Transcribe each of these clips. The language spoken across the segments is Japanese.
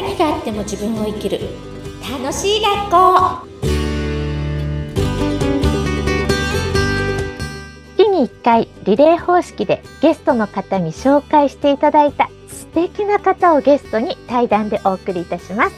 何があっても自分を生きる。楽しい学校。月に1回リレー方式でゲストの方に紹介していただいた素敵な方をゲストに対談でお送りいたします。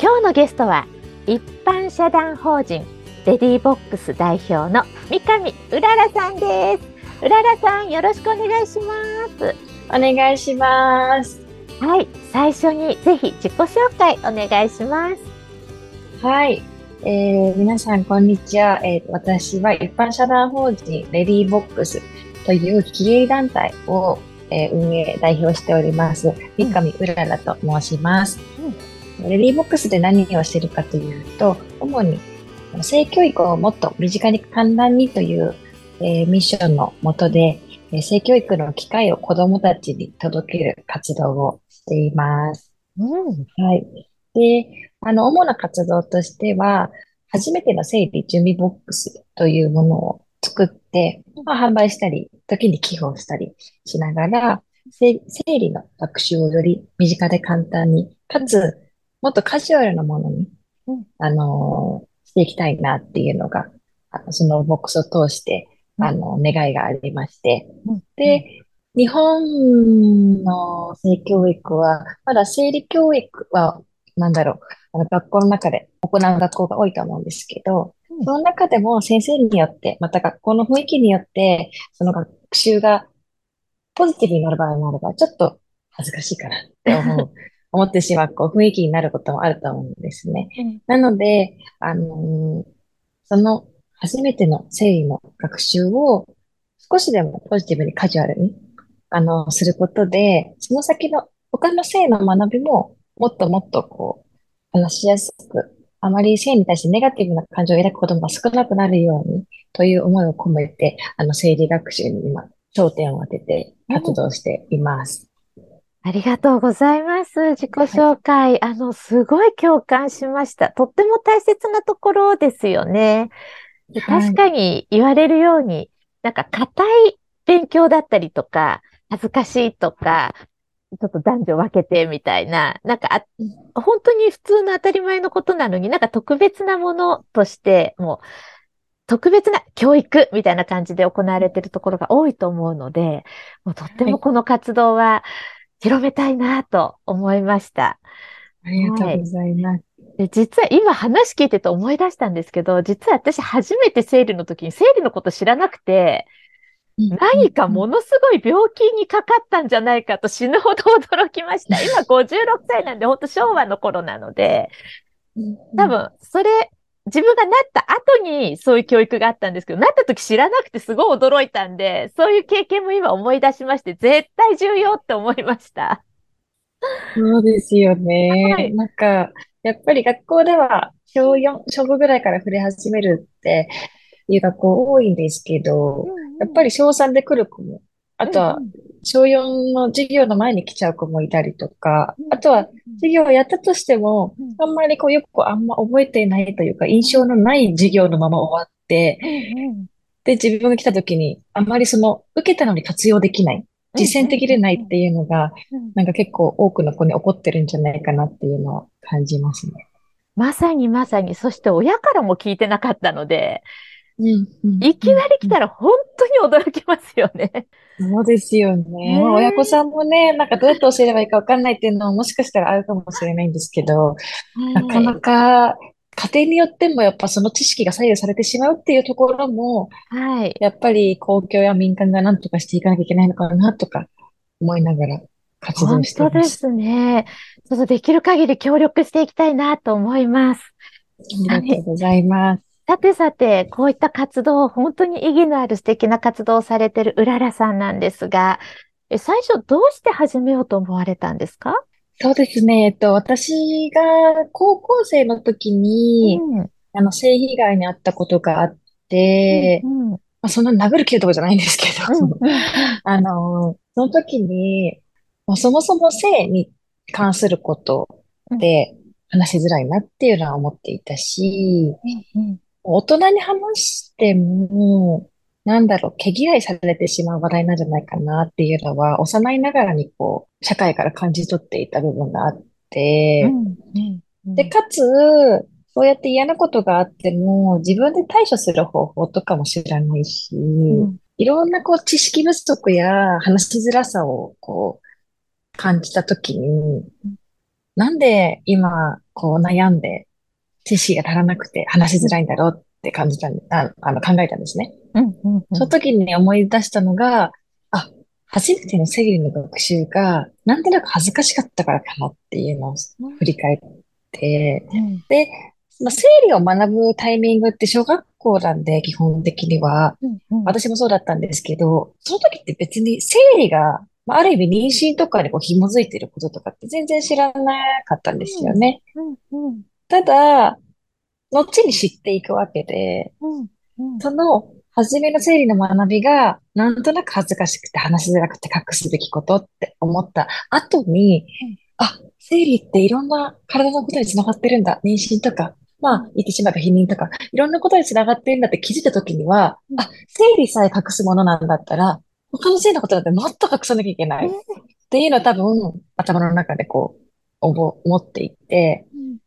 今日のゲストは一般社団法人レディーボックス代表の三上うららさんです。うららさんよろしくお願いします。お願いしますはい最初にぜひ自己紹介お願いします。はい、えー、皆さんこんにちは、えー、私は一般社団法人レディーボックスという非営団体を、えー、運営代表しております三上うららと申します、うん、レディーボックスで何をしているかというと主に性教育をもっと身近に簡単にという、えー、ミッションのもとで、えー、性教育の機会を子どもたちに届ける活動をしています。うん、はい。で、あの、主な活動としては、初めての生理準備ボックスというものを作って、まあ、販売したり、時に寄付をしたりしながら、生理の学習をより身近で簡単に、かつ、もっとカジュアルなものに、あのしていきたいなっていうのが、あのそのボックスを通して、あの、願いがありまして、で、日本の性教育は、まだ生理教育は、なんだろう、あの学校の中で行う学校が多いと思うんですけど、その中でも先生によって、また学校の雰囲気によって、その学習がポジティブになる場合もあれば、ちょっと恥ずかしいかなって思う思ってしまう、こう、雰囲気になることもあると思うんですね。うん、なので、あのー、その初めての生理の学習を少しでもポジティブにカジュアルに、あの、することで、その先の他の性の学びももっともっとこう、話しやすく、あまり性に対してネガティブな感情を抱くことが少なくなるようにという思いを込めて、あの、生理学習に今、焦点を当てて活動しています。ありがとうございます。自己紹介。はい、あの、すごい共感しました。とっても大切なところですよね。確かに言われるように、なんか硬い勉強だったりとか、恥ずかしいとか、ちょっと男女分けてみたいな、なんか本当に普通の当たり前のことなのになんか特別なものとして、もう、特別な教育みたいな感じで行われているところが多いと思うので、もうとってもこの活動は、広めたいなと思いました。ありがとうございます。で実は今話聞いてて思い出したんですけど、実は私初めて生理の時に生理のこと知らなくて、何かものすごい病気にかかったんじゃないかと死ぬほど驚きました。今56歳なんで、本当昭和の頃なので、多分、それ、自分がなった後にそういう教育があったんですけど、なった時知らなくてすごい驚いたんで、そういう経験も今思い出しまして、絶対重要って思いました。そうですよね。はい、なんか、やっぱり学校では小4、小5ぐらいから触れ始めるっていう学校多いんですけど、うんうん、やっぱり小3で来る子も、あとは小4の授業の前に来ちゃう子もいたりとか、あとは授業をやったとしても、あんまりこうよくあんま覚えていないというか、印象のない授業のまま終わって、で、自分が来た時に、あんまりその、受けたのに活用できない、実践的でないっていうのが、なんか結構多くの子に起こってるんじゃないかなっていうのを感じますね。まさにまさに、そして親からも聞いてなかったので、いきなり来たら本当に驚きますよね。そうですよね。親子さんもね、なんかどうやって教えればいいかわかんないっていうのはもしかしたらあるかもしれないんですけど、なかなか家庭によってもやっぱその知識が左右されてしまうっていうところも、はい。やっぱり公共や民間が何とかしていかなきゃいけないのかなとか思いながら活動しています。本当ですね。ちょっとできる限り協力していきたいなと思います。ありがとうございます。さてさて、こういった活動、本当に意義のある素敵な活動をされているうららさんなんですが、最初どうして始めようと思われたんですか？そうですね。えっと、私が高校生の時に、うん、あの、性被害にあったことがあって、うんうん、まあ、そんな殴る蹴るとこじゃないんですけど、うん。うん、あの、その時に、そもそも性に関することで話しづらいなっていうのは思っていたし、うんうん大人に話しても、なんだろう、毛嫌いされてしまう話題なんじゃないかなっていうのは、幼いながらにこう、社会から感じ取っていた部分があって、で、かつ、そうやって嫌なことがあっても、自分で対処する方法とかも知らないし、うん、いろんなこう知識不足や話しづらさをこう感じたときに、なんで今こう悩んで知識が足らなくて話しづらいんだろうって感じたんああの考えたんですね。うんうんうん、その時に思い出したのが、あ、初めての生理の学習がなんとなく恥ずかしかったからかなっていうのを振り返って、うん、で、まあ、生理を学ぶタイミングって小学校なんで、基本的には。うんうん、私もそうだったんですけど、その時って別に生理が、まあ、ある意味妊娠とかにこう紐づいてることとかって全然知らなかったんですよね。うんうん、ただ、後に知っていくわけで、うんうん、その、初めの生理の学びが、なんとなく恥ずかしくて話しづらくて隠すべきことって思った。後に、あ、生理っていろんな体のことにつながってるんだ。妊娠とか、まあ、言ってしまえば避妊とか、いろんなことにつながってるんだって気づいたときには、あ、生理さえ隠すものなんだったら、他の性のことだってもっと隠さなきゃいけない。っていうのは多分、頭の中でこう、思っていて、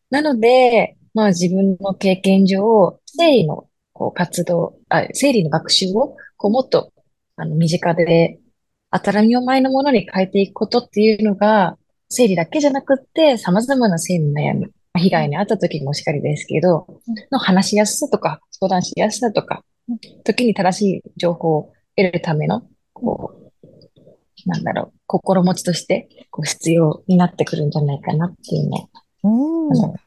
なので、まあ自分の経験上、生理のこう活動、あ、生理の学習を、こうもっと、あの、身近で、当たり前のものに変えていくことっていうのが、生理だけじゃなくって、様々な性の悩み、被害に遭った時もしかりですけど、の話しやすさとか、相談しやすさとか、時に正しい情報を得るための、こう、なんだろう、心持ちとして、こう、必要になってくるんじゃないかなっていうのを、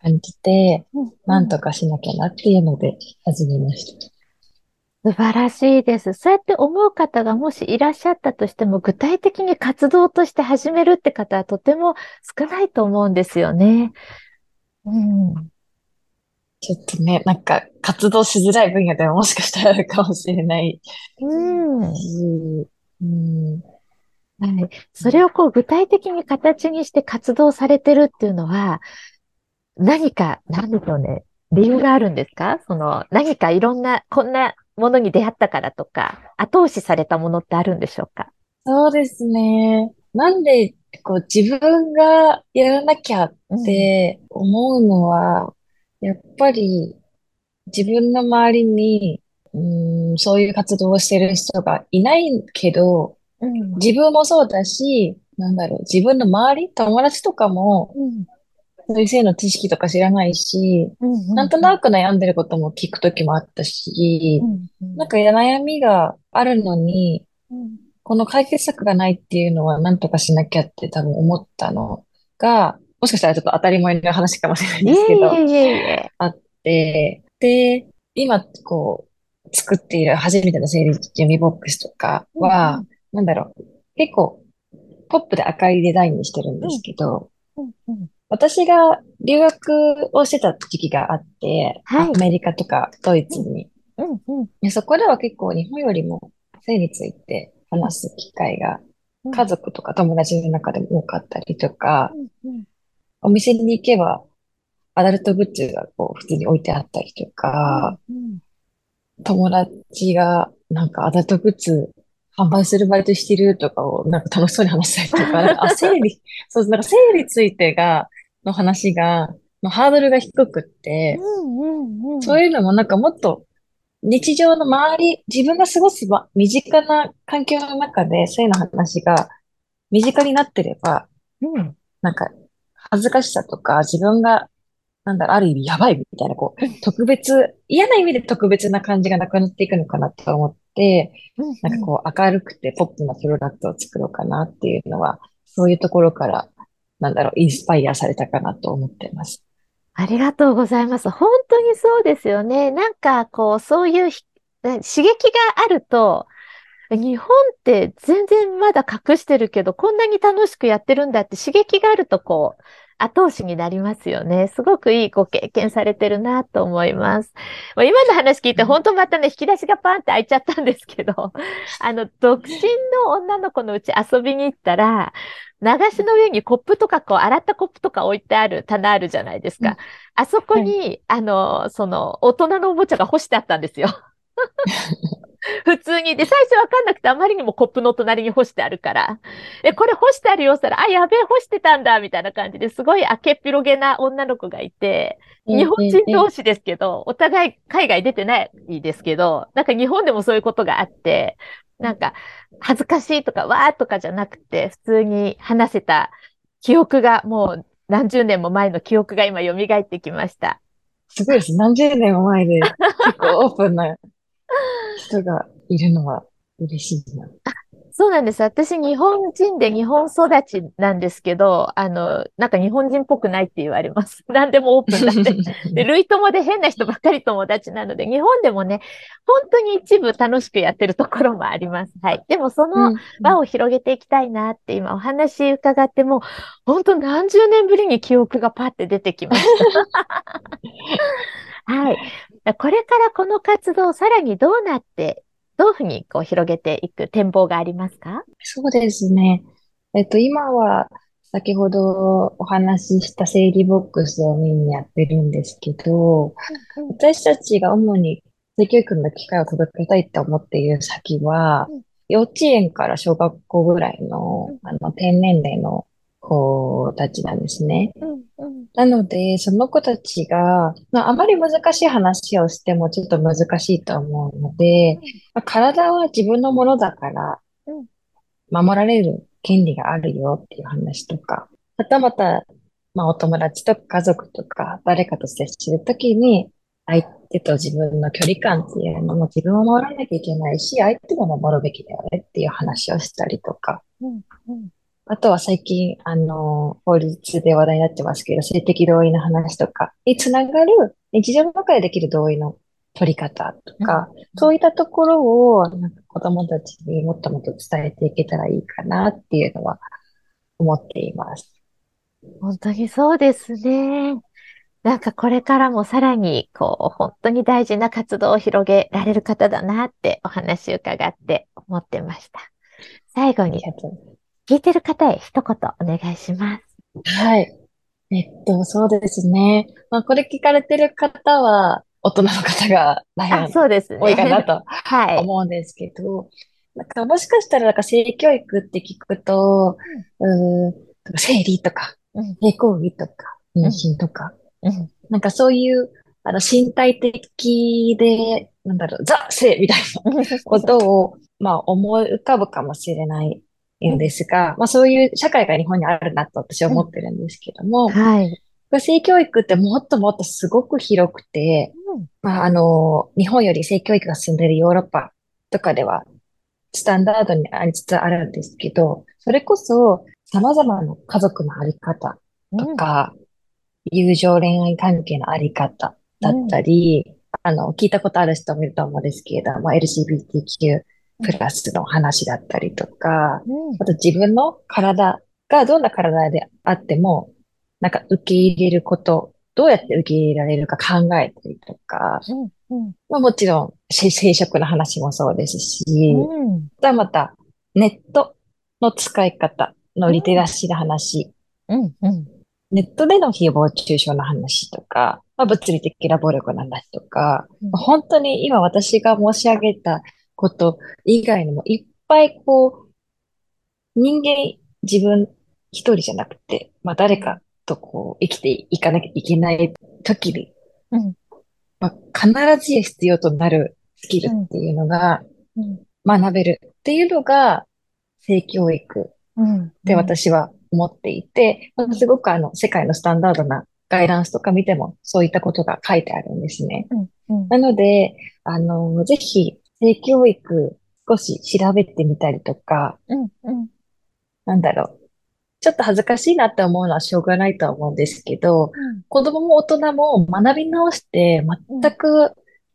感じて、なんとかしなきゃなっていうので始めました。素晴らしいです。そうやって思う方がもしいらっしゃったとしても、具体的に活動として始めるって方はとても少ないと思うんですよね。うん。ちょっとね、なんか活動しづらい分野でももしかしたらあるかもしれないうん。し、うん。はい。それをこう具体的に形にして活動されてるっていうのは、何か、なんでしょうね。理由があるんですか？その、何かいろんな、こんなものに出会ったからとか、後押しされたものってあるんでしょうか？そうですね。なんで、こう、自分がやらなきゃって思うのは、やっぱり自分の周りに、うん、そういう活動をしてる人がいないけど、うん、自分もそうだし、なんだろう、自分の周り、友達とかも、そういう性の知識とか知らないし、なんとなく悩んでることも聞くときもあったし、なんか悩みがあるのに、この解決策がないっていうのは何とかしなきゃって多分思ったのが、もしかしたらちょっと当たり前の話かもしれないんですけど、あって、で、今、こう、作っている初めての生理準備ボックスとかは、なんだろう、結構、ポップで赤いデザインにしてるんですけど、私が留学をしてた時期があって、はい、アメリカとかドイツに、うんうん、そこでは結構日本よりも性について話す機会が家族とか友達の中でも多かったりとか、お店に行けばアダルトグッズがこう普通に置いてあったりとか、友達がなんかアダルトグッズ販売するバイトしてるとかをなんか楽しそうに話したりとか、なんかあ、生理、そう、なんか生理についてが、の話が、のハードルが低くって、そういうのもなんかもっと日常の周り、自分が過ごす身近な環境の中で性の話が身近になってれば、うん、なんか恥ずかしさとか自分が、なんだろ、ある意味やばいみたいな、こう、特別、嫌な意味で特別な感じがなくなっていくのかなと思っなんかこう明るくてポップなプロダクトを作ろうかなっていうのは、そういうところから、なんだろう、インスパイアされたかなと思ってます。ありがとうございます。本当にそうですよね。なんか、こう、そういう刺激があると、日本って全然まだ隠してるけど、こんなに楽しくやってるんだって刺激があると、こう、後押しになりますよね。すごくいいご経験されてるなと思います。今の話聞いて、本当またね、引き出しがパンって開いちゃったんですけど、あの、独身の女の子のうち遊びに行ったら、流しの上にコップとかこう、洗ったコップとか置いてある棚あるじゃないですか。うん、あそこに、はい、あの、その、大人のおもちゃが干してあったんですよ。普通に。で、最初わかんなくてあまりにもコップの隣に干してあるから。え、これ干してあるよしたら、あ、やべえ、干してたんだ、みたいな感じですごい明けっぴろげな女の子がいて、日本人同士ですけど、お互い海外出てないですけど、なんか日本でもそういうことがあって、なんか恥ずかしいとか、わーとかじゃなくて、普通に話せた記憶がもう何十年も前の記憶が今蘇ってきました。すごいです。何十年も前で結構オープンな人がいるのは嬉しいな。そうなんです。私、日本人で日本育ちなんですけど、あの、なんか日本人っぽくないって言われます。何でもオープンだって。で、類友で変な人ばっかり友達なので、日本でもね、本当に一部楽しくやってるところもあります。はい。でも、その輪を広げていきたいなって今お話伺っても、本当何十年ぶりに記憶がパッて出てきました。はい。これからこの活動、さらにどうなってどういうふうにこう広げていく展望がありますか？そうですね。えっと、今は先ほどお話しした整理ボックスをメインにやってるんですけど、うんうん、私たちが主に性教育の機会を届けたいって思っている先は、うん、幼稚園から小学校ぐらいの、あの、低年齢の子たちなんですね。うんうん、なので、その子たちが、まあ、あまり難しい話をしてもちょっと難しいと思うので、まあ、体は自分のものだから、守られる権利があるよっていう話とか、またまた、まあ、お友達とか家族とか誰かと接するときに、相手と自分の距離感っていうのも自分を守らなきゃいけないし、相手も守るべきだよねっていう話をしたりとか、うんうんあとは最近、あの、法律で話題になってますけど、性的同意の話とかにつながる日常の中でできる同意の取り方とか、うん、そういったところをなんか子供たちにもっともっと伝えていけたらいいかなっていうのは思っています。本当にそうですね。なんかこれからもさらに、こう、本当に大事な活動を広げられる方だなってお話伺って思ってました。最後に、聞いてる方へ一言お願いします。はい。えっと、そうですね。まあ、これ聞かれてる方は、大人の方が大変そうですね。多いかなと 思うんですけど、なんかもしかしたらなんか性教育って聞くと、うん、生理とか、性行為とか、妊娠とか、うん、なんかそういう、あの、身体的で、なんだろう、ザ・性みたいなことを、まあ思い浮かぶかもしれないんですが、まあそういう社会が日本にあるなと私は思ってるんですけども、はい。性教育ってもっともっとすごく広くて、うん、まああの、日本より性教育が進んでいるヨーロッパとかでは、スタンダードにありつつあるんですけど、それこそ様々な家族のあり方とか、うん、友情恋愛関係のあり方だったり、うん、あの、聞いたことある人もいると思うんですけれども、LGBTQ プラスの話だったりとか、うん、あと自分の体がどんな体であっても、なんか受け入れること、どうやって受け入れられるか考えたりとか、うんうん、まあ、もちろん生殖の話もそうですし、うん、またまたネットの使い方のリテラシーの話、うんうん、ネットでの誹謗中傷の話とか、まあ、物理的な暴力の話とか、本当に今私が申し上げたこと以外にもいっぱいこう、人間自分一人じゃなくて、まあ誰かとこう生きていかなきゃいけない時に、うん、まあ、必ずや必要となるスキルっていうのが学べるっていうのが性教育って私は思っていて、うん、すごくあの世界のスタンダードなガイダンスとか見てもそういったことが書いてあるんですね。うん、なので、あの、ぜひ性教育少し調べてみたりとか、うんうん、なんだろう。ちょっと恥ずかしいなって思うのはしょうがないとは思うんですけど、うん、子供も大人も学び直して全く、うん、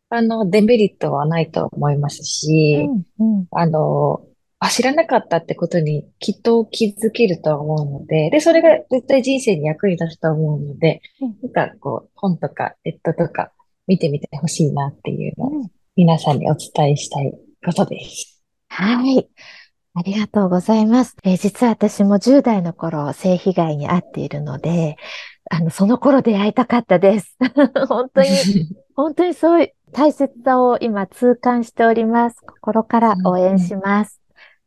あの、デメリットはないと思いますし、うんうん、あの、あ、知らなかったってことにきっと気づけると思うので、で、それが絶対人生に役に立つと思うので、うん、なんかこう、本とかネットとか見てみてほしいなっていうのを皆さんにお伝えしたいことです。はい。ありがとうございます。えー、実は私も10代の頃性被害に遭っているので、あの、その頃出会いたかったです。本当に、本当にそう大切さを今痛感しております。心から応援します。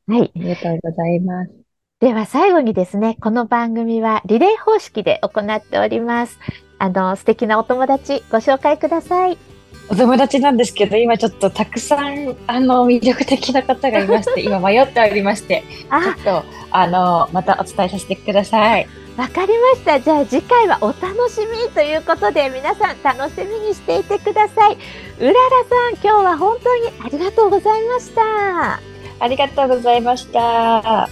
はい。ありがとうございます。では最後にですね、この番組はリレー方式で行っております。あの、素敵なお友達ご紹介ください。お友達なんですけど、今ちょっとたくさん、あの、魅力的な方がいまして、今迷っておりまして、ちょあっ、と、あの、またお伝えさせてください。わかりました。じゃあ次回はお楽しみということで皆さん楽しみにしていてください。うららさん、今日は本当にありがとうございました。ありがとうございました。